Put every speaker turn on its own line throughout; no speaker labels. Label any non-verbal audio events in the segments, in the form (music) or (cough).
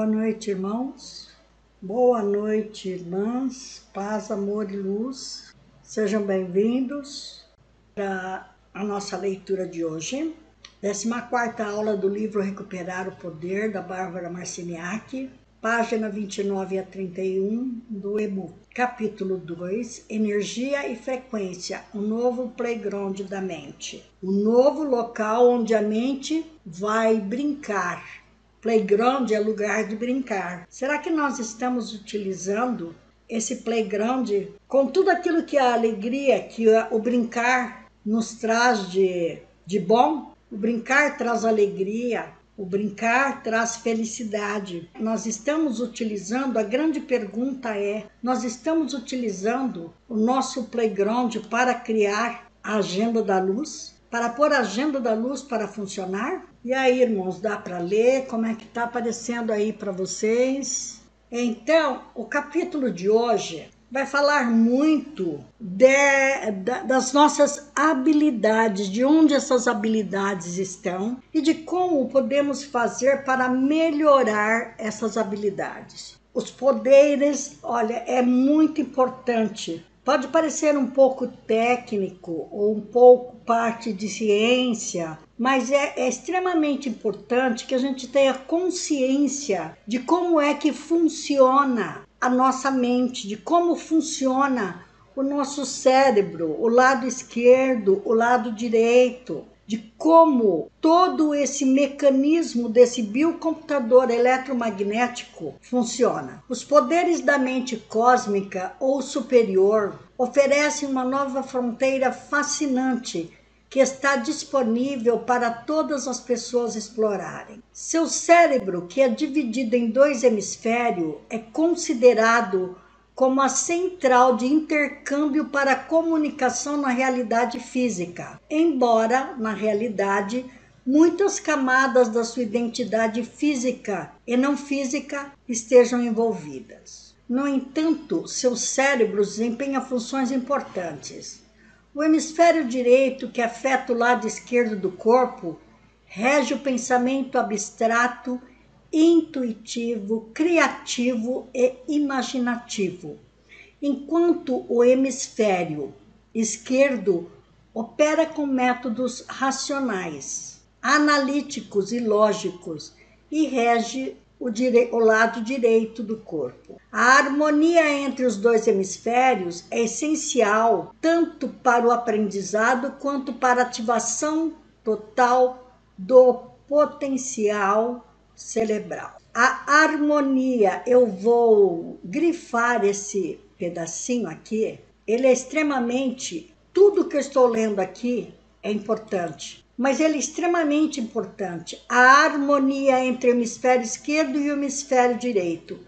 Boa noite, irmãos. Boa noite, irmãs. Paz, amor e luz. Sejam bem-vindos para a nossa leitura de hoje. 14 aula do livro Recuperar o Poder, da Bárbara Marciniak, página 29 a 31 do e-book. Capítulo 2: Energia e frequência, um novo playground da mente. Um novo local onde a mente vai brincar Playground é lugar de brincar. Será que nós estamos utilizando esse playground com tudo aquilo que a alegria, que o brincar nos traz de, de bom? O brincar traz alegria, o brincar traz felicidade. Nós estamos utilizando, a grande pergunta é: nós estamos utilizando o nosso playground para criar a agenda da luz? Para pôr a agenda da luz para funcionar? E aí, irmãos, dá para ler? Como é que está aparecendo aí para vocês? Então, o capítulo de hoje vai falar muito de, das nossas habilidades, de onde essas habilidades estão e de como podemos fazer para melhorar essas habilidades. Os poderes, olha, é muito importante Pode parecer um pouco técnico ou um pouco parte de ciência, mas é, é, extremamente importante que a gente tenha consciência de como é que funciona a nossa mente, de como funciona o nosso cérebro, o lado esquerdo, o lado direito, de como todo esse mecanismo desse biocomputador eletromagnético funciona. Os poderes da mente cósmica ou superior oferecem uma nova fronteira fascinante que está disponível para todas as pessoas explorarem. Seu cérebro, que é dividido em dois hemisférios, é considerado como a central de intercâmbio para comunicação na realidade física, embora, na realidade, muitas camadas da sua identidade física e não física estejam envolvidas. No entanto, seu cérebro desempenha funções importantes. O hemisfério direito, que afeta o lado esquerdo do corpo, rege o pensamento abstrato intuitivo, criativo e imaginativo, enquanto o hemisfério esquerdo opera com métodos racionais, analíticos e lógicos e rege o, dire... o, lado direito do corpo. A harmonia entre os dois hemisférios é essencial tanto para o aprendizado quanto para a ativação total do potencial cerebral. A harmonia, eu vou grifar esse pedacinho aqui, ele é extremamente. Tudo que eu estou lendo aqui é importante, mas ele é extremamente importante. A harmonia entre o hemisfério esquerdo e o hemisfério direito.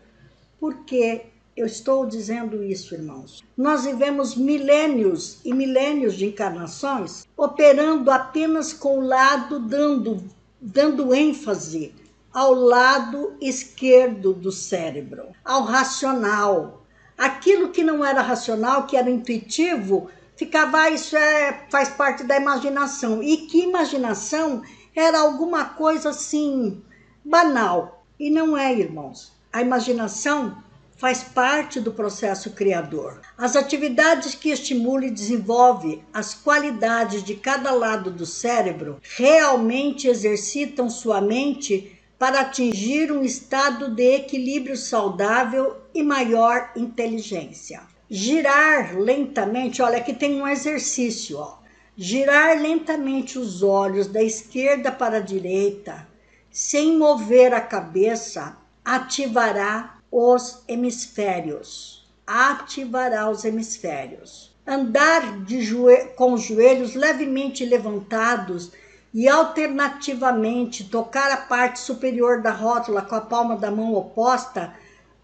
Por que eu estou dizendo isso, irmãos? Nós vivemos milênios e milênios de encarnações operando apenas com o lado dando, dando ênfase ao lado esquerdo do cérebro, ao racional. Aquilo que não era racional, que era intuitivo, ficava, ah, isso é, faz parte da imaginação. E que imaginação era alguma coisa assim banal. E não é, irmãos. A imaginação faz parte do processo criador. As atividades que estimulam e desenvolvem as qualidades de cada lado do cérebro realmente exercitam sua mente para atingir um estado de equilíbrio saudável e maior inteligência. Girar lentamente, olha, aqui tem um exercício, ó. Girar lentamente os olhos da esquerda para a direita, sem mover a cabeça, ativará os hemisférios. Ativará os hemisférios. Andar joelho, com os joelhos levemente levantados e alternativamente tocar a parte superior da rótula com a palma da mão oposta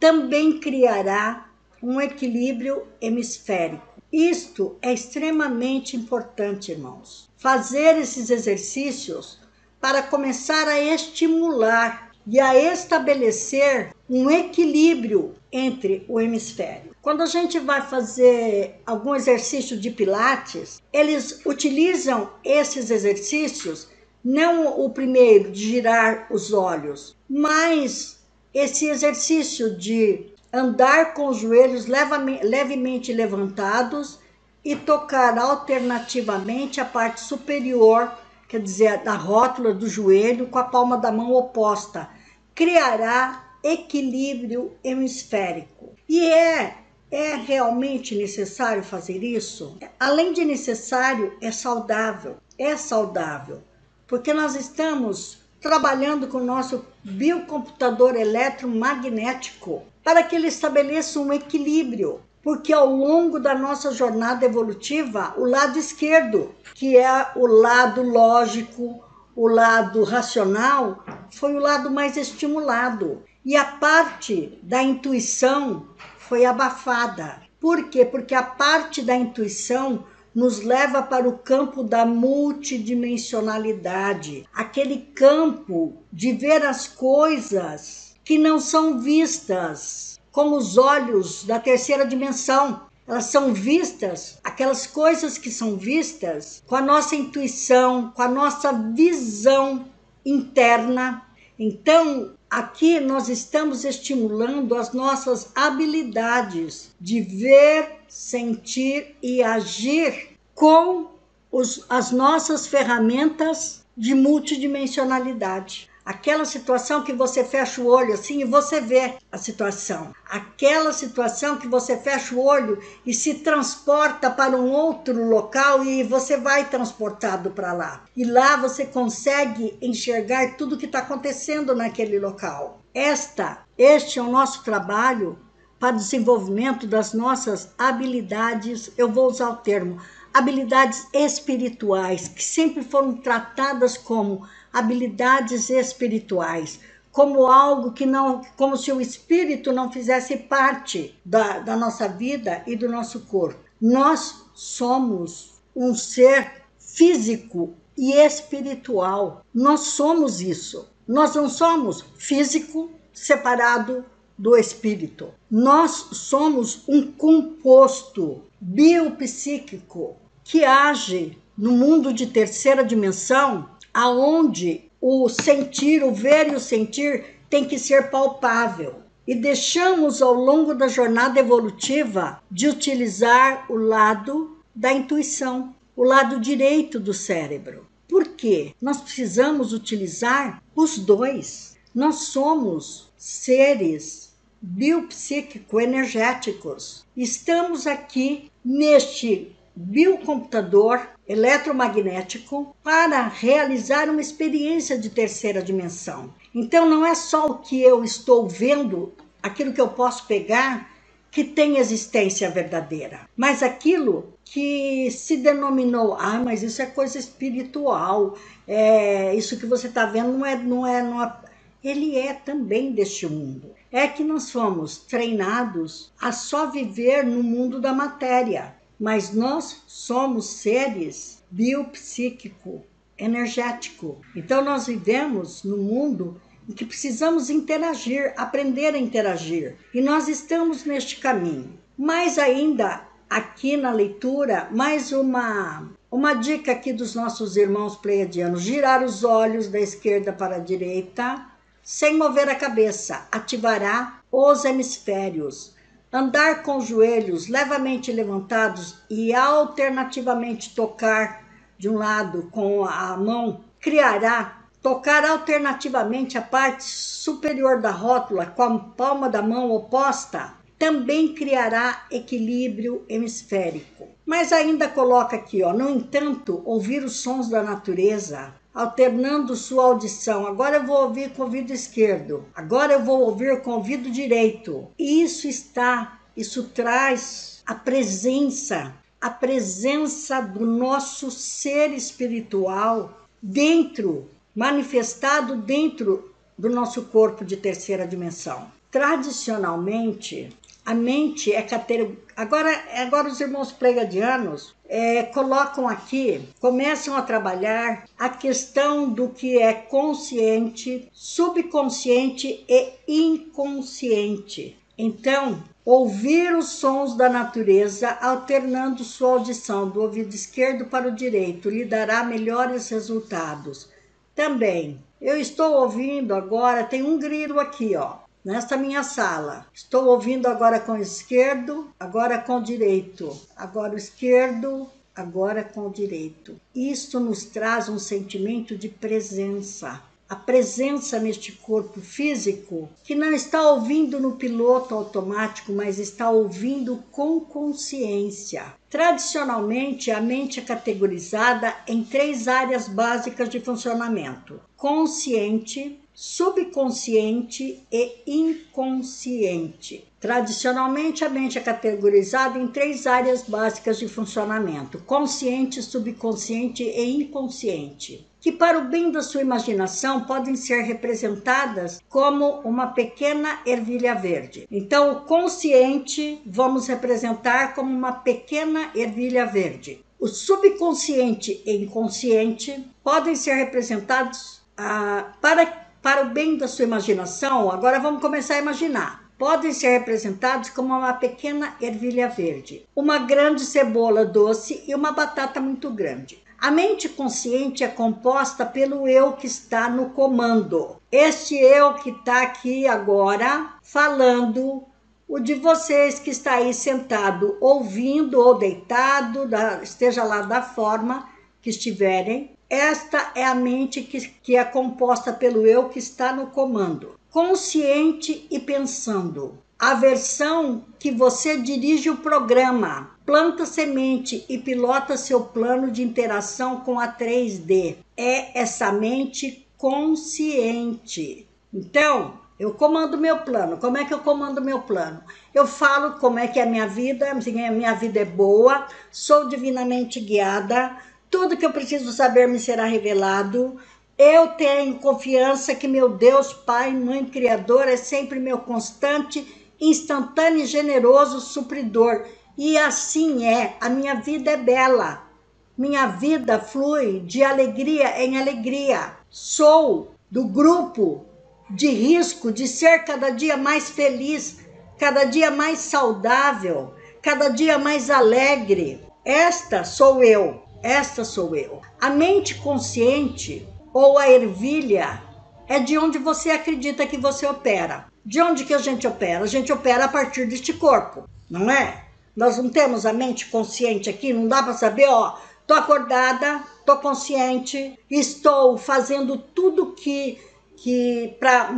também criará um equilíbrio hemisférico. Isto é extremamente importante, irmãos. Fazer esses exercícios para começar a estimular e a estabelecer um equilíbrio entre o hemisfério. Quando a gente vai fazer algum exercício de pilates, eles utilizam esses exercícios não o primeiro de girar os olhos, mas esse exercício de andar com os joelhos levemente levantados e tocar alternativamente a parte superior, quer dizer, da rótula do joelho com a palma da mão oposta, criará equilíbrio hemisférico. E é é realmente necessário fazer isso? Além de necessário, é saudável. É saudável, porque nós estamos trabalhando com o nosso biocomputador eletromagnético para que ele estabeleça um equilíbrio. Porque ao longo da nossa jornada evolutiva, o lado esquerdo, que é o lado lógico, o lado racional, foi o lado mais estimulado. E a parte da intuição foi abafada. Por quê? Porque a parte da intuição nos leva para o campo da multidimensionalidade, aquele campo de ver as coisas que não são vistas com os olhos da terceira dimensão. Elas são vistas, aquelas coisas que são vistas com a nossa intuição, com a nossa visão interna. Então, Aqui nós estamos estimulando as nossas habilidades de ver, sentir e agir com os, as nossas ferramentas de multidimensionalidade. Aquela situação que você fecha o olho assim e você vê a situação. Aquela situação que você fecha o olho e se transporta para um outro local e você vai transportado para lá. E lá você consegue enxergar tudo que está acontecendo naquele local. Esta, este é o nosso trabalho para o desenvolvimento das nossas habilidades, eu vou usar o termo, habilidades espirituais, que sempre foram tratadas como habilidades espirituais, como algo que não, como se o espírito não fizesse parte da, da nossa vida e do nosso corpo. Nós somos um ser físico e espiritual. Nós somos isso. Nós não somos físico separado do espírito. Nós somos um composto biopsíquico que age no mundo de terceira dimensão aonde o sentir, o ver e o sentir tem que ser palpável. E deixamos ao longo da jornada evolutiva de utilizar o lado da intuição, o lado direito do cérebro. Por quê? Nós precisamos utilizar os dois. Nós somos seres biopsíquico-energéticos. Estamos aqui neste biocomputador eletromagnético para realizar uma experiência de terceira dimensão. Então não é só o que eu estou vendo, aquilo que eu posso pegar que tem existência verdadeira, mas aquilo que se denominou, ah, mas isso é coisa espiritual, é, isso que você está vendo não é, não é, não é, ele é também deste mundo. É que nós fomos treinados a só viver no mundo da matéria mas nós somos seres biopsíquico, energético. Então nós vivemos no mundo em que precisamos interagir, aprender a interagir. E nós estamos neste caminho. Mais ainda aqui na leitura, mais uma uma dica aqui dos nossos irmãos pleiadianos: girar os olhos da esquerda para a direita, sem mover a cabeça, ativará os hemisférios andar com os joelhos levemente levantados e alternativamente tocar de um lado com a mão, criará tocar alternativamente a parte superior da rótula com a palma da mão oposta, também criará equilíbrio hemisférico. Mas ainda coloca aqui, ó, no entanto, ouvir os sons da natureza, alternando sua audição. Agora eu vou ouvir com o ouvido esquerdo, agora eu vou ouvir com o ouvido direito. Isso está, isso traz a presença, a presença do nosso ser espiritual dentro, manifestado dentro do nosso corpo de terceira dimensão. Tradicionalmente, a mente é categoria. Agora, agora os irmãos pregadianos é, colocam aqui, começam a trabalhar a questão do que é consciente, subconsciente e inconsciente. Então, ouvir os sons da natureza, alternando sua audição do ouvido esquerdo para o direito, lhe dará melhores resultados. Também, eu estou ouvindo agora, tem um grilo aqui, ó nesta minha sala. Estou ouvindo agora com o esquerdo, agora com o direito. Agora o esquerdo, agora com o direito. Isso nos traz um sentimento de presença a presença neste corpo físico que não está ouvindo no piloto automático, mas está ouvindo com consciência. Tradicionalmente, a mente é categorizada em três áreas básicas de funcionamento: consciente, subconsciente e inconsciente. Tradicionalmente, a mente é categorizada em três áreas básicas de funcionamento: consciente, subconsciente e inconsciente, que, para o bem da sua imaginação, podem ser representadas como uma pequena ervilha verde. Então, o consciente vamos representar como uma pequena ervilha verde. O subconsciente e inconsciente podem ser representados ah, para para o bem da sua imaginação, agora vamos começar a imaginar. Podem ser representados como uma pequena ervilha verde, uma grande cebola doce e uma batata muito grande. A mente consciente é composta pelo eu que está no comando. Este eu que está aqui agora falando, o de vocês que está aí sentado ouvindo ou deitado, da, esteja lá da forma que estiverem, esta é a mente que, que é composta pelo eu que está no comando, consciente e pensando. A versão que você dirige o programa, planta semente e pilota seu plano de interação com a 3D. É essa mente consciente. Então, eu comando meu plano. Como é que eu comando meu plano? Eu falo como é que é a minha vida, minha vida é boa, sou divinamente guiada, tudo que eu preciso saber me será revelado. Eu tenho confiança que meu Deus, Pai, Mãe Criador, é sempre meu constante, instantâneo e generoso supridor. E assim é, a minha vida é bela. Minha vida flui de alegria em alegria. Sou do grupo de risco de ser cada dia mais feliz, cada dia mais saudável, cada dia mais alegre. Esta sou eu. Esta sou eu. A mente consciente ou a ervilha é de onde você acredita que você opera. De onde que a gente opera? A gente opera a partir deste corpo, não é? Nós não temos a mente consciente aqui, não dá para saber, ó, tô acordada, tô consciente, estou fazendo tudo que que para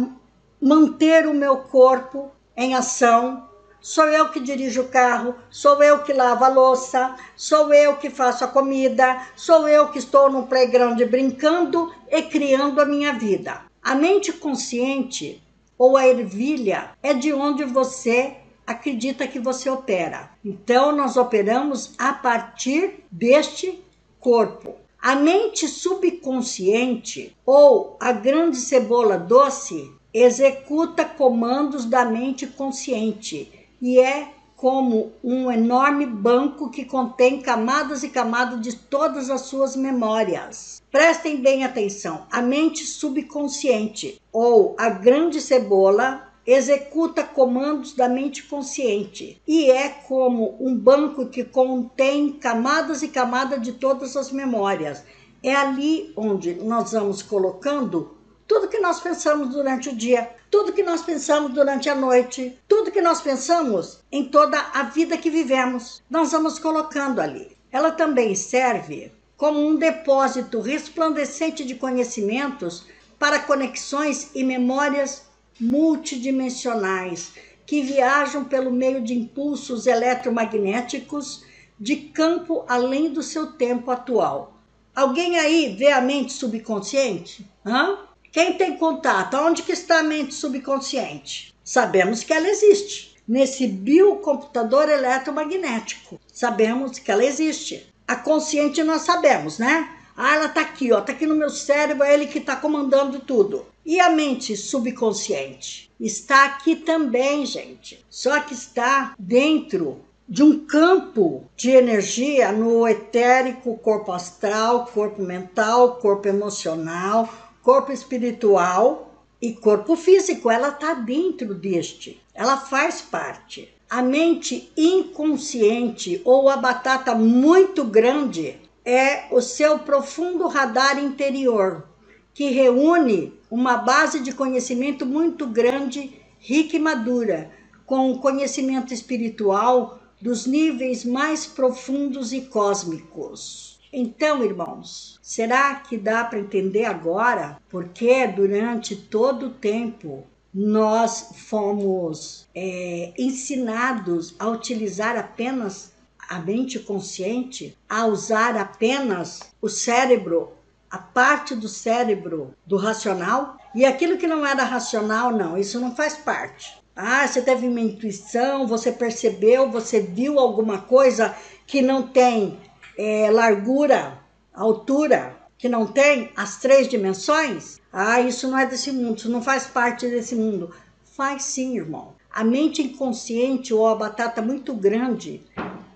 manter o meu corpo em ação, Sou eu que dirijo o carro, sou eu que lavo a louça, sou eu que faço a comida, sou eu que estou no playground brincando e criando a minha vida. A mente consciente ou a ervilha é de onde você acredita que você opera. Então, nós operamos a partir deste corpo. A mente subconsciente ou a grande cebola doce executa comandos da mente consciente e é como um enorme banco que contém camadas e camadas de todas as suas memórias. Prestem bem atenção: a mente subconsciente ou a grande cebola executa comandos da mente consciente e é como um banco que contém camadas e camadas de todas as memórias. É ali onde nós vamos colocando tudo que nós pensamos durante o dia, tudo que nós pensamos durante a noite, tudo que nós pensamos em toda a vida que vivemos, nós vamos colocando ali. Ela também serve como um depósito resplandecente de conhecimentos para conexões e memórias multidimensionais que viajam pelo meio de impulsos eletromagnéticos de campo além do seu tempo atual. Alguém aí vê a mente subconsciente? Hã? Quem tem contato? Onde que está a mente subconsciente? Sabemos que ela existe. Nesse biocomputador eletromagnético. Sabemos que ela existe. A consciente nós sabemos, né? Ah, ela tá aqui, ó, tá aqui no meu cérebro, é ele que tá comandando tudo. E a mente subconsciente? Está aqui também, gente. Só que está dentro de um campo de energia no etérico, corpo astral, corpo mental, corpo emocional, corpo espiritual e corpo físico, ela está dentro deste, ela faz parte. A mente inconsciente ou a batata muito grande é o seu profundo radar interior, que reúne uma base de conhecimento muito grande rica e madura, com o conhecimento espiritual dos níveis mais profundos e cósmicos. Então, irmãos, será que dá para entender agora porque durante todo o tempo nós fomos é, ensinados a utilizar apenas a mente consciente, a usar apenas o cérebro, a parte do cérebro do racional, e aquilo que não era racional, não, isso não faz parte. Ah, você teve uma intuição, você percebeu, você viu alguma coisa que não tem é, largura, altura, que não tem as três dimensões? Ah, isso não é desse mundo, isso não faz parte desse mundo. Faz sim, irmão. A mente inconsciente ou a batata muito grande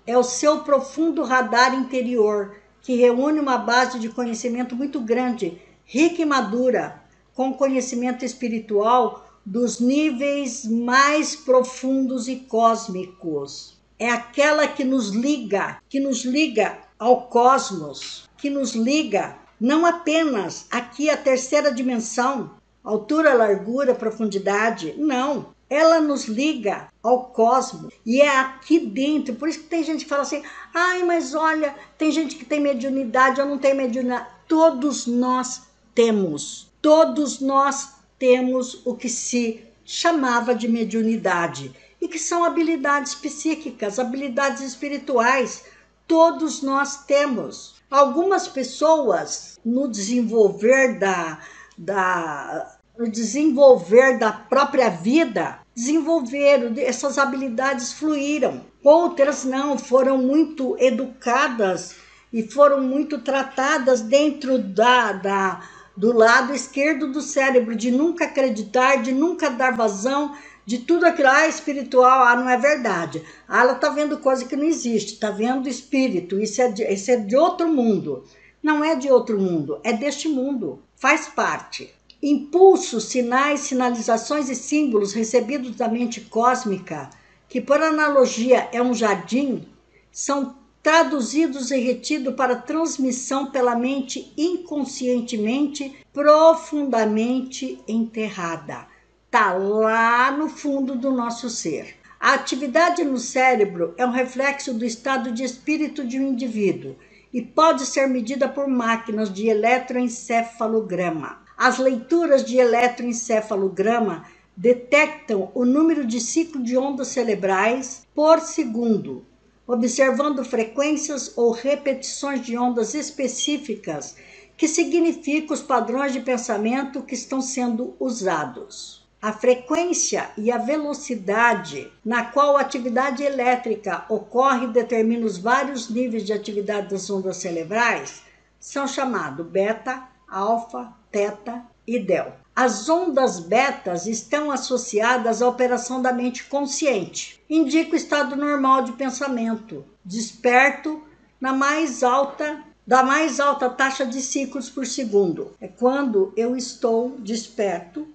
é o seu profundo radar interior, que reúne uma base de conhecimento muito grande, rica e madura, com conhecimento espiritual dos níveis mais profundos e cósmicos. É aquela que nos liga, que nos liga ao cosmos, que nos liga não apenas aqui a terceira dimensão, altura, largura, profundidade, não. Ela nos liga ao cosmos e é aqui dentro. Por isso que tem gente que fala assim: ai, mas olha, tem gente que tem mediunidade, eu não tenho mediunidade. Todos nós temos, todos nós temos o que se chamava de mediunidade e que são habilidades psíquicas, habilidades espirituais. Todos nós temos. Algumas pessoas no desenvolver da, da no desenvolver da própria vida desenvolveram essas habilidades fluíram. Outras não, foram muito educadas e foram muito tratadas dentro da, da do lado esquerdo do cérebro, de nunca acreditar, de nunca dar vazão, de tudo aquilo, ah, espiritual, ah, não é verdade. Ah, ela tá vendo coisa que não existe, tá vendo espírito, isso é, de, isso é de outro mundo. Não é de outro mundo, é deste mundo, faz parte. Impulsos, sinais, sinalizações e símbolos recebidos da mente cósmica, que por analogia é um jardim, são traduzidos e retidos para transmissão pela mente inconscientemente profundamente enterrada. Está lá no fundo do nosso ser. A atividade no cérebro é um reflexo do estado de espírito de um indivíduo e pode ser medida por máquinas de eletroencefalograma. As leituras de eletroencefalograma detectam o número de ciclo de ondas cerebrais por segundo, observando frequências ou repetições de ondas específicas que significam os padrões de pensamento que estão sendo usados. A frequência e a velocidade na qual a atividade elétrica ocorre determina os vários níveis de atividade das ondas cerebrais são chamados beta, alfa, teta e delta. As ondas betas estão associadas à operação da mente consciente. Indica o estado normal de pensamento, desperto na mais alta da mais alta taxa de ciclos por segundo. É quando eu estou desperto.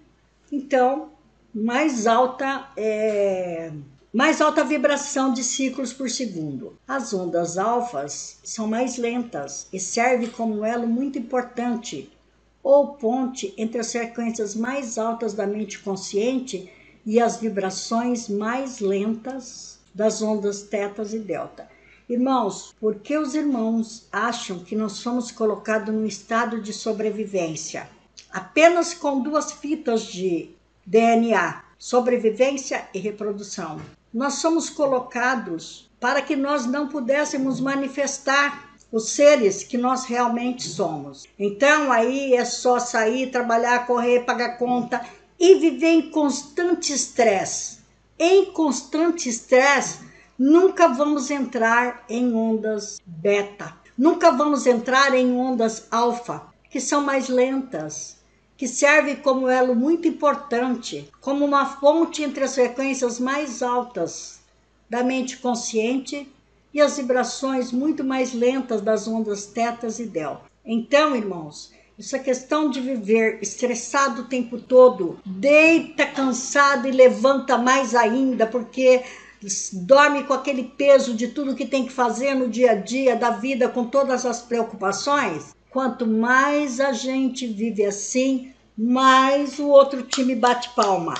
Então, mais alta é, mais alta vibração de ciclos por segundo. As ondas alfas são mais lentas e servem como elo muito importante ou ponte entre as frequências mais altas da mente consciente e as vibrações mais lentas das ondas tetas e delta. Irmãos, por que os irmãos acham que nós somos colocados num estado de sobrevivência? Apenas com duas fitas de DNA, sobrevivência e reprodução. Nós somos colocados para que nós não pudéssemos manifestar os seres que nós realmente somos. Então aí é só sair, trabalhar, correr, pagar conta e viver em constante estresse. Em constante estresse, nunca vamos entrar em ondas beta. Nunca vamos entrar em ondas alfa, que são mais lentas, que servem como elo muito importante, como uma fonte entre as frequências mais altas da mente consciente e as vibrações muito mais lentas das ondas tetas e delta. Então, irmãos, essa questão de viver estressado o tempo todo, deita cansado e levanta mais ainda, porque dorme com aquele peso de tudo que tem que fazer no dia a dia da vida, com todas as preocupações. Quanto mais a gente vive assim, mais o outro time bate palma.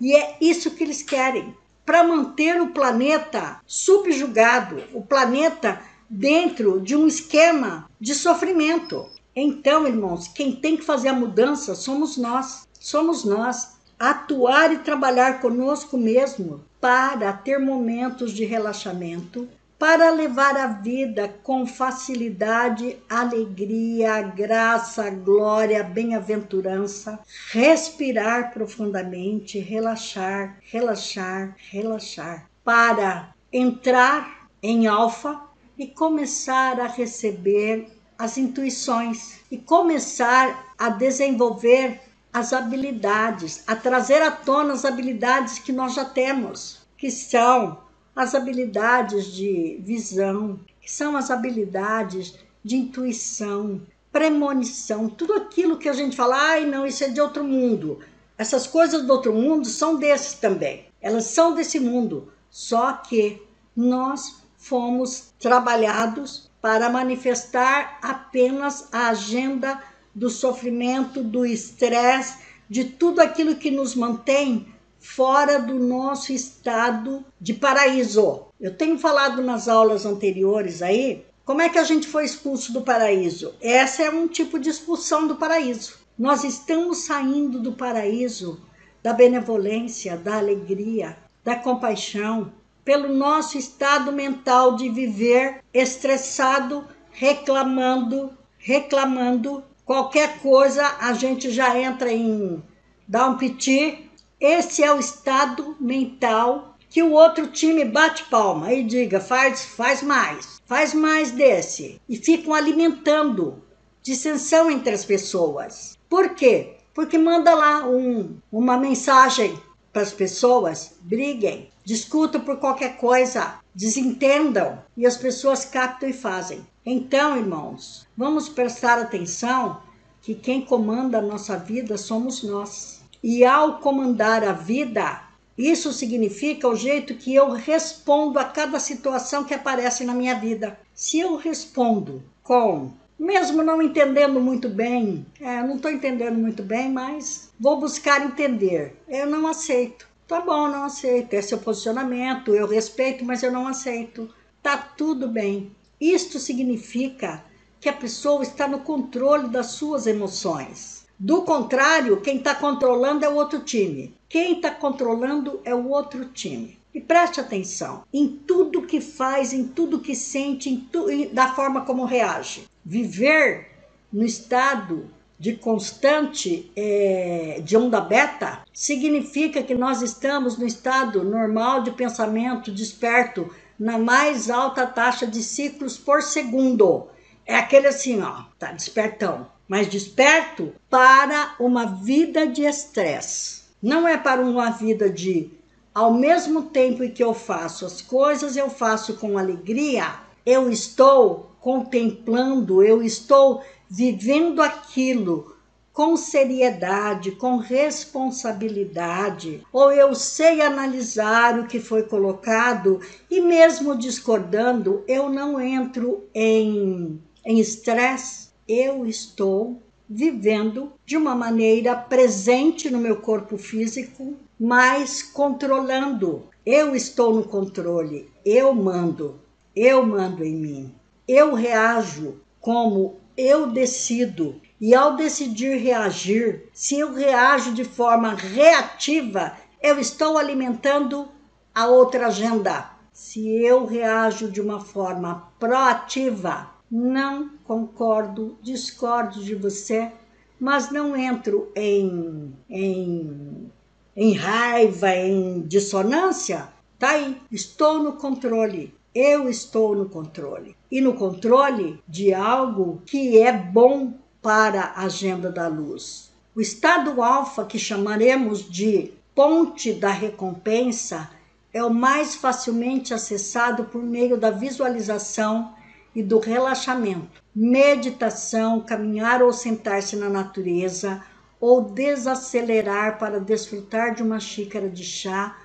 E é isso que eles querem para manter o planeta subjugado, o planeta dentro de um esquema de sofrimento. Então, irmãos, quem tem que fazer a mudança somos nós. Somos nós. Atuar e trabalhar conosco mesmo para ter momentos de relaxamento, para levar a vida com facilidade, alegria, graça, glória, bem-aventurança, respirar profundamente, relaxar, relaxar, relaxar, para entrar em alfa e começar a receber as intuições e começar a desenvolver as habilidades, a trazer à tona as habilidades que nós já temos, que são as habilidades de visão, que são as habilidades de intuição, premonição, tudo aquilo que a gente fala, ai não, isso é de outro mundo. Essas coisas do outro mundo são desses também. Elas são desse mundo, só que nós fomos trabalhados para manifestar apenas a agenda do sofrimento, do estresse, de tudo aquilo que nos mantém fora do nosso estado de paraíso. Eu tenho falado nas aulas anteriores aí como é que a gente foi expulso do paraíso. Essa é um tipo de expulsão do paraíso. Nós estamos saindo do paraíso da benevolência, da alegria, da compaixão, pelo nosso estado mental de viver estressado, reclamando, reclamando. Qualquer coisa a gente já entra em dar um piti esse é o estado mental que o outro time bate palma e diga: faz, faz mais, faz mais desse. E ficam alimentando dissensão entre as pessoas. Por quê? Porque manda lá um, uma mensagem para as pessoas: briguem, discutam por qualquer coisa, desentendam. E as pessoas captam e fazem. Então, irmãos, vamos prestar atenção que quem comanda a nossa vida somos nós. E ao comandar a vida, isso significa o jeito que eu respondo a cada situação que aparece na minha vida. Se eu respondo com, mesmo não entendendo muito bem, é, não estou entendendo muito bem, mas vou buscar entender. Eu não aceito. Tá bom, não aceito. É seu posicionamento, eu respeito, mas eu não aceito. Tá tudo bem. Isto significa que a pessoa está no controle das suas emoções. Do contrário, quem está controlando é o outro time. Quem está controlando é o outro time. E preste atenção em tudo que faz, em tudo que sente, em tu, em, da forma como reage. Viver no estado de constante é, de onda beta significa que nós estamos no estado normal de pensamento desperto na mais alta taxa de ciclos por segundo. É aquele assim, ó, tá despertão mas desperto para uma vida de estresse. Não é para uma vida de, ao mesmo tempo em que eu faço as coisas, eu faço com alegria, eu estou contemplando, eu estou vivendo aquilo com seriedade, com responsabilidade, ou eu sei analisar o que foi colocado e mesmo discordando, eu não entro em em estresse eu estou vivendo de uma maneira presente no meu corpo físico, mas controlando. Eu estou no controle, eu mando, eu mando em mim. Eu reajo como eu decido. E ao decidir reagir, se eu reajo de forma reativa, eu estou alimentando a outra agenda. Se eu reajo de uma forma proativa, não concordo, discordo de você, mas não entro em, em, em raiva, em dissonância. Tá aí, estou no controle. Eu estou no controle. E no controle de algo que é bom para a agenda da luz. O estado alfa, que chamaremos de ponte da recompensa, é o mais facilmente acessado por meio da visualização e do relaxamento. Meditação, caminhar ou sentar-se na natureza ou desacelerar para desfrutar de uma xícara de chá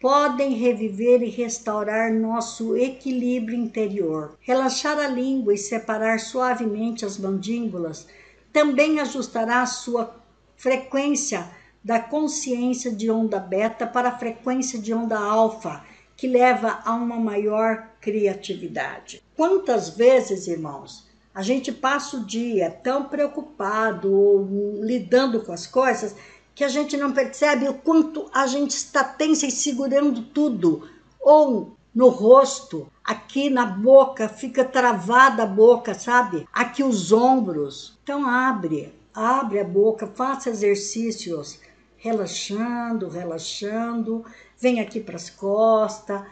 podem reviver e restaurar nosso equilíbrio interior. Relaxar a língua e separar suavemente as mandíbulas também ajustará a sua frequência da consciência de onda beta para a frequência de onda alfa, que leva a uma maior criatividade. Quantas vezes, irmãos, a gente passa o dia tão preocupado ou lidando com as coisas que a gente não percebe o quanto a gente está tensa e segurando tudo, ou no rosto, aqui na boca, fica travada a boca, sabe? Aqui os ombros. Então abre, abre a boca, faça exercícios, relaxando, relaxando, vem aqui para as costas,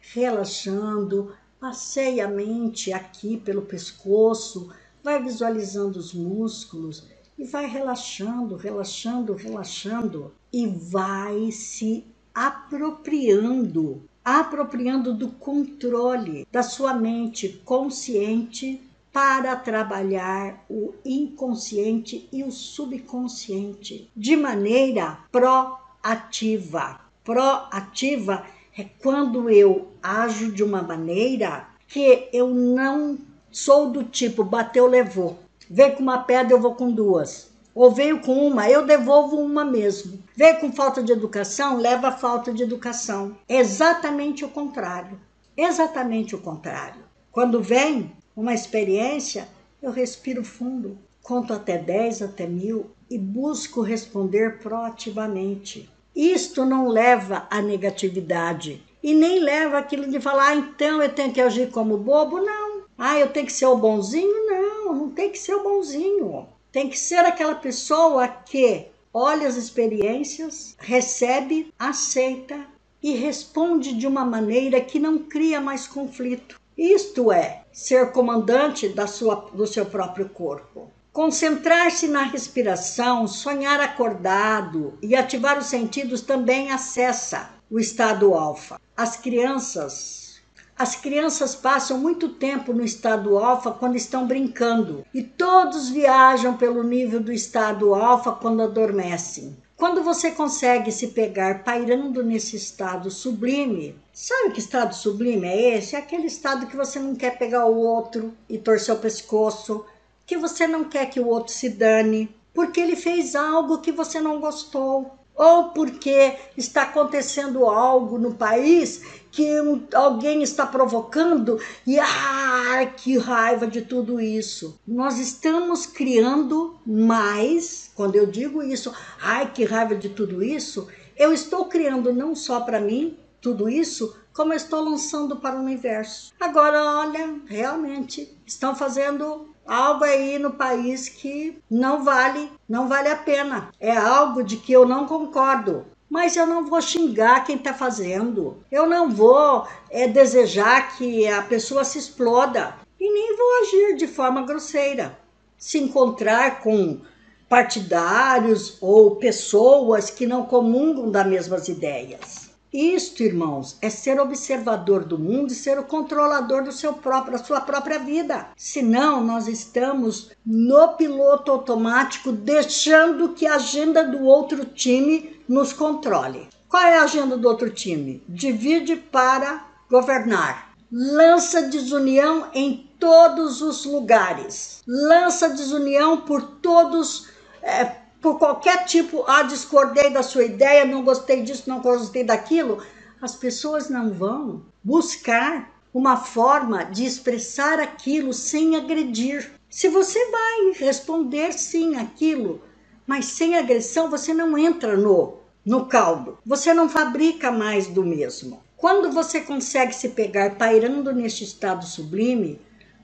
relaxando, passeie a mente aqui pelo pescoço, vai visualizando os músculos e vai relaxando, relaxando, relaxando e vai se apropriando, apropriando do controle da sua mente consciente para trabalhar o inconsciente e o subconsciente de maneira proativa. Proativa é quando eu ajo de uma maneira que eu não sou do tipo bateu, levou. Veio com uma pedra, eu vou com duas. Ou veio com uma, eu devolvo uma mesmo. Veio com falta de educação, leva a falta de educação. Exatamente o contrário. Exatamente o contrário. Quando vem uma experiência, eu respiro fundo, conto até 10, até mil e busco responder proativamente. Isto não leva à negatividade e nem leva aquilo de falar, ah, então eu tenho que agir como bobo. Não. Ah, eu tenho que ser o bonzinho? Não, não tem que ser o bonzinho. Tem que ser aquela pessoa que olha as experiências, recebe, aceita e responde de uma maneira que não cria mais conflito. Isto é ser comandante da sua, do seu próprio corpo. Concentrar-se na respiração, sonhar acordado e ativar os sentidos também acessa o estado alfa. As crianças as crianças passam muito tempo no estado alfa quando estão brincando e todos viajam pelo nível do estado alfa quando adormecem. Quando você consegue se pegar pairando nesse estado sublime, sabe que estado sublime é esse? É aquele estado que você não quer pegar o outro e torcer o pescoço, que você não quer que o outro se dane, porque ele fez algo que você não gostou, ou porque está acontecendo algo no país que um, alguém está provocando e ah, que raiva de tudo isso. Nós estamos criando mais, quando eu digo isso, ai que raiva de tudo isso, eu estou criando não só para mim tudo isso, como eu estou lançando para o universo. Agora, olha, realmente estão fazendo algo aí no país que não vale, não vale a pena. É algo de que eu não concordo. Mas eu não vou xingar quem está fazendo. Eu não vou é, desejar que a pessoa se exploda. E nem vou agir de forma grosseira. Se encontrar com partidários ou pessoas que não comungam das mesmas ideias. Isto, irmãos, é ser observador do mundo e ser o controlador do seu próprio, da sua própria vida. Senão, nós estamos no piloto automático, deixando que a agenda do outro time nos controle. Qual é a agenda do outro time? Divide para governar. Lança desunião em todos os lugares. Lança desunião por todos. É, por qualquer tipo, ah, discordei da sua ideia, não gostei disso, não gostei daquilo, as pessoas não vão buscar uma forma de expressar aquilo sem agredir. Se você vai responder sim aquilo, mas sem agressão, você não entra no no caldo. Você não fabrica mais do mesmo. Quando você consegue se pegar pairando neste estado sublime,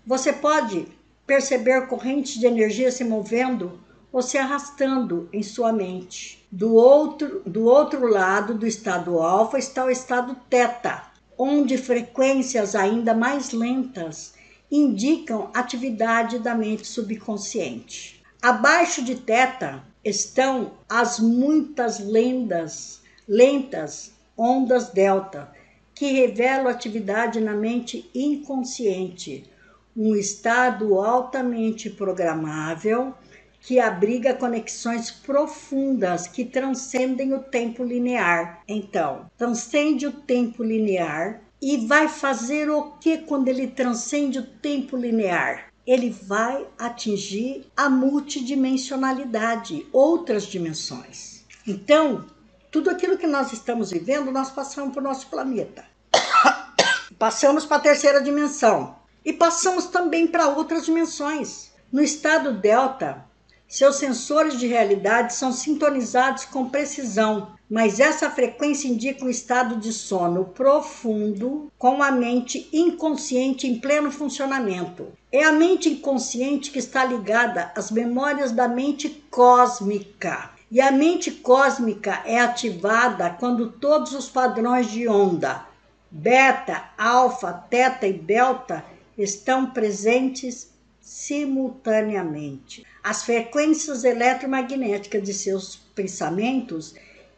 você pode perceber correntes de energia se movendo ou se arrastando em sua mente. Do outro, do outro lado do estado alfa está o estado teta, onde frequências ainda mais lentas indicam atividade da mente subconsciente. Abaixo de teta estão as muitas lendas, lentas ondas delta, que revelam atividade na mente inconsciente, um estado altamente programável que abriga conexões profundas que transcendem o tempo linear. Então, transcende o tempo linear e vai fazer o que quando ele transcende o tempo linear? Ele vai atingir a multidimensionalidade, outras dimensões. Então, tudo aquilo que nós estamos vivendo, nós passamos para o nosso planeta. (coughs) Passamos para a terceira dimensão. E passamos também para outras dimensões. No estado delta, seus sensores de realidade são sintonizados com precisão, mas essa frequência indica um estado de sono profundo com a mente inconsciente em pleno funcionamento. É a mente inconsciente que está ligada às memórias da mente cósmica. E a mente cósmica é ativada quando todos os padrões de onda, beta, alfa, teta e delta, estão presentes simultaneamente. As frequências eletromagnéticas de seus pensamentos,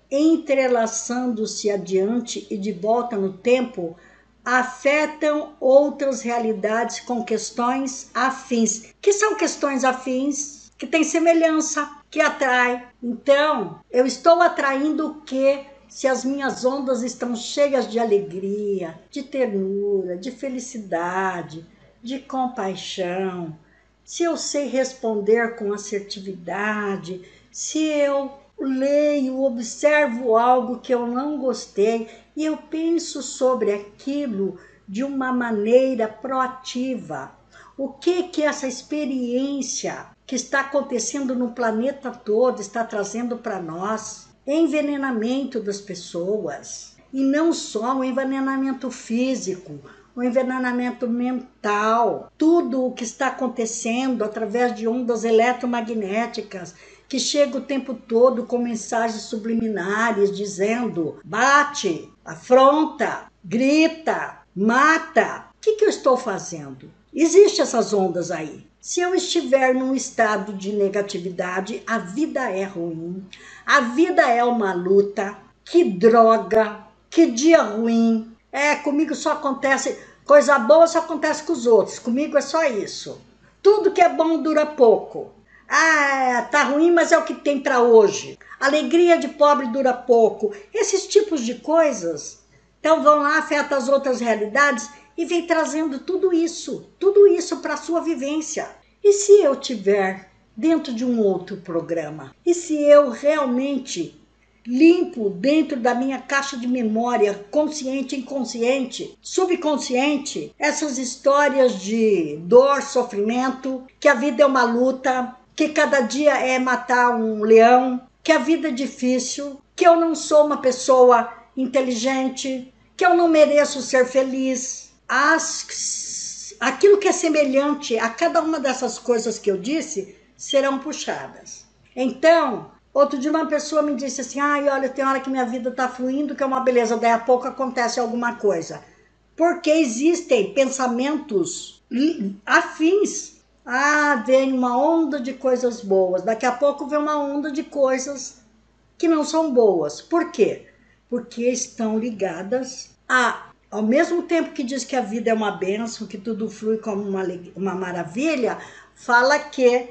entrelaçando-se adiante e de volta no tempo, afetam outras realidades com questões afins. Que são questões afins? Que têm semelhança, que atrai. Então, eu estou atraindo o que? Se as minhas ondas estão cheias de alegria, de ternura, de felicidade, de compaixão, se eu sei responder com assertividade, se eu leio, observo algo que eu não gostei e eu penso sobre aquilo de uma maneira proativa. O que que essa experiência que está acontecendo no planeta todo está trazendo para nós? Envenenamento das pessoas. E não só o envenenamento físico, o envenenamento mental, tudo o que está acontecendo através de ondas eletromagnéticas que chega o tempo todo com mensagens subliminares dizendo: bate, afronta, grita, mata. O que, que eu estou fazendo? Existem essas ondas aí. Se eu estiver num estado de negatividade, a vida é ruim, a vida é uma luta. Que droga, que dia ruim, é, comigo só acontece, coisa boa só acontece com os outros, comigo é só isso. Tudo que é bom dura pouco. Ah, tá ruim, mas é o que tem para hoje. Alegria de pobre dura pouco. Esses tipos de coisas. Então vão lá, afeta as outras realidades e vem trazendo tudo isso, tudo isso para sua vivência. E se eu tiver dentro de um outro programa? E se eu realmente limpo dentro da minha caixa de memória, consciente, inconsciente, subconsciente, essas histórias de dor, sofrimento, que a vida é uma luta, que cada dia é matar um leão, que a vida é difícil, que eu não sou uma pessoa inteligente, que eu não mereço ser feliz. As, aquilo que é semelhante a cada uma dessas coisas que eu disse serão puxadas. Então, Outro dia uma pessoa me disse assim, ai, olha, tem hora que minha vida tá fluindo, que é uma beleza, daí a pouco acontece alguma coisa. Porque existem pensamentos afins. Ah, vem uma onda de coisas boas, daqui a pouco vem uma onda de coisas que não são boas. Por quê? Porque estão ligadas a ao mesmo tempo que diz que a vida é uma benção, que tudo flui como uma, uma maravilha, fala que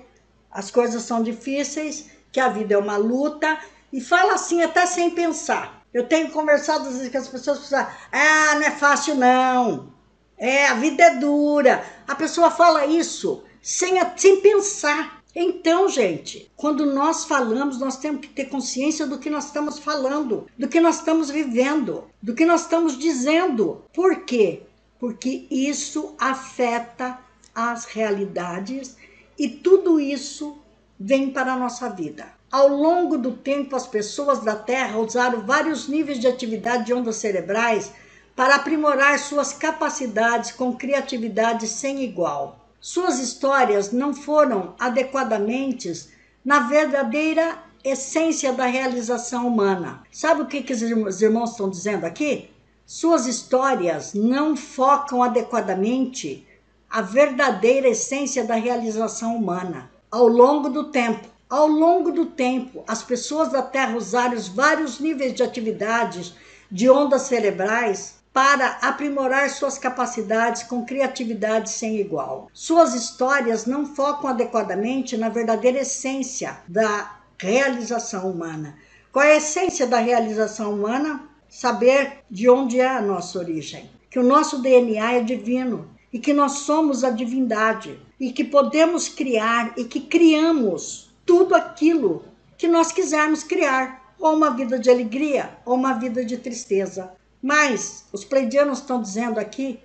as coisas são difíceis que a vida é uma luta e fala assim até sem pensar. Eu tenho conversado às vezes com as pessoas que falam, ah, não é fácil não. É, a vida é dura. A pessoa fala isso sem, sem pensar. Então, gente, quando nós falamos, nós temos que ter consciência do que nós estamos falando, do que nós estamos vivendo, do que nós estamos dizendo. Por quê? Porque isso afeta as realidades e tudo isso vem para a nossa vida. Ao longo do tempo, as pessoas da Terra usaram vários níveis de atividade de ondas cerebrais para aprimorar suas capacidades com criatividade sem igual. Suas histórias não foram adequadamente na verdadeira essência da realização humana. Sabe o que, que os irmãos estão dizendo aqui? Suas histórias não focam adequadamente a verdadeira essência da realização humana ao longo do tempo. Ao longo do tempo, as pessoas da Terra usaram os vários níveis de atividades de ondas cerebrais para aprimorar suas capacidades com criatividade sem igual. Suas histórias não focam adequadamente na verdadeira essência da realização humana. Qual é a essência da realização humana? Saber de onde é a nossa origem. Que o nosso DNA é divino e que nós somos a divindade e que podemos criar e que criamos tudo aquilo que nós quisermos criar. ou uma vida de alegria, ou uma vida de tristeza. Mas os pleidianos estão dizendo aqui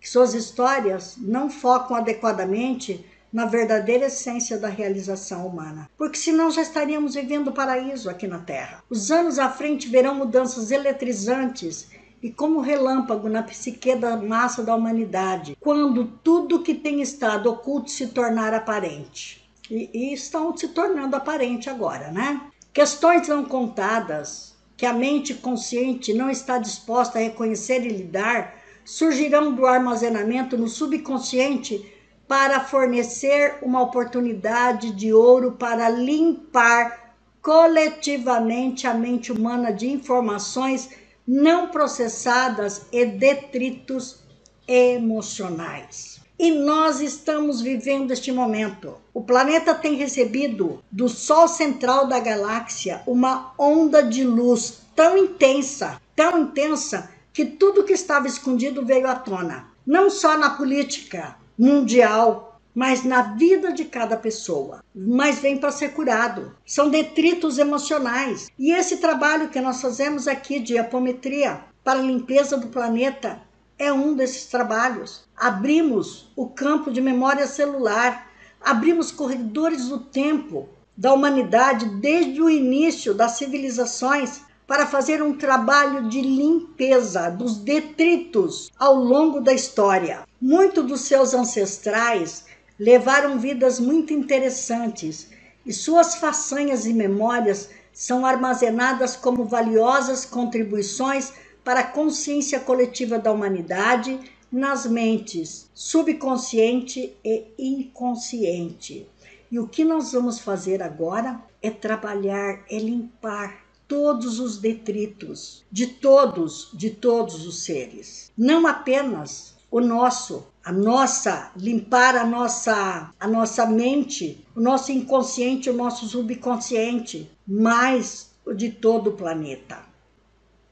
que suas histórias não focam adequadamente na verdadeira essência da realização humana. Porque senão já estaríamos vivendo paraíso aqui na Terra. Os anos à frente verão mudanças eletrizantes e como relâmpago na psique da massa da humanidade, quando tudo que tem estado oculto se tornar aparente. E, e estão se tornando aparente agora, né? Questões não contadas, que a mente consciente não está disposta a reconhecer e lidar, surgirão do armazenamento no subconsciente para fornecer uma oportunidade de ouro para limpar coletivamente a mente humana de informações não processadas e detritos emocionais. E nós estamos vivendo este momento. O planeta tem recebido do Sol central da galáxia uma onda de luz tão intensa, tão intensa, que tudo que estava escondido veio à tona. Não só na política, mundial, mas na vida de cada pessoa. Mas vem para ser curado. São detritos emocionais. E esse trabalho que nós fazemos aqui de apometria para limpeza do planeta é um desses trabalhos. Abrimos o campo de memória celular, abrimos corredores do tempo da humanidade desde o início das civilizações para fazer um trabalho de limpeza dos detritos ao longo da história. Muitos dos seus ancestrais levaram vidas muito interessantes e suas façanhas e memórias são armazenadas como valiosas contribuições para a consciência coletiva da humanidade nas mentes subconsciente e inconsciente. E o que nós vamos fazer agora é trabalhar, é limpar todos os detritos de todos, de todos os seres. Não apenas o nosso, a nossa, limpar a nossa, a nossa mente, o nosso inconsciente, o nosso subconsciente, mas o de todo o planeta.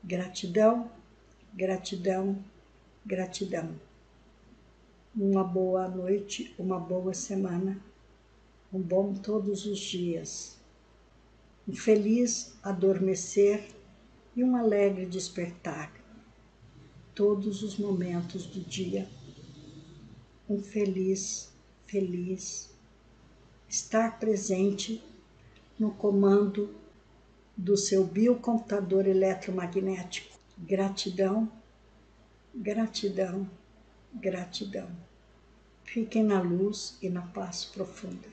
Gratidão, gratidão, gratidão. Uma boa noite, uma boa semana, um bom todos os dias um feliz adormecer e um alegre despertar. Todos os momentos do dia, um feliz, feliz. Estar presente no comando do seu biocomputador eletromagnético. Gratidão, gratidão, gratidão. Fiquem na luz e na paz profunda.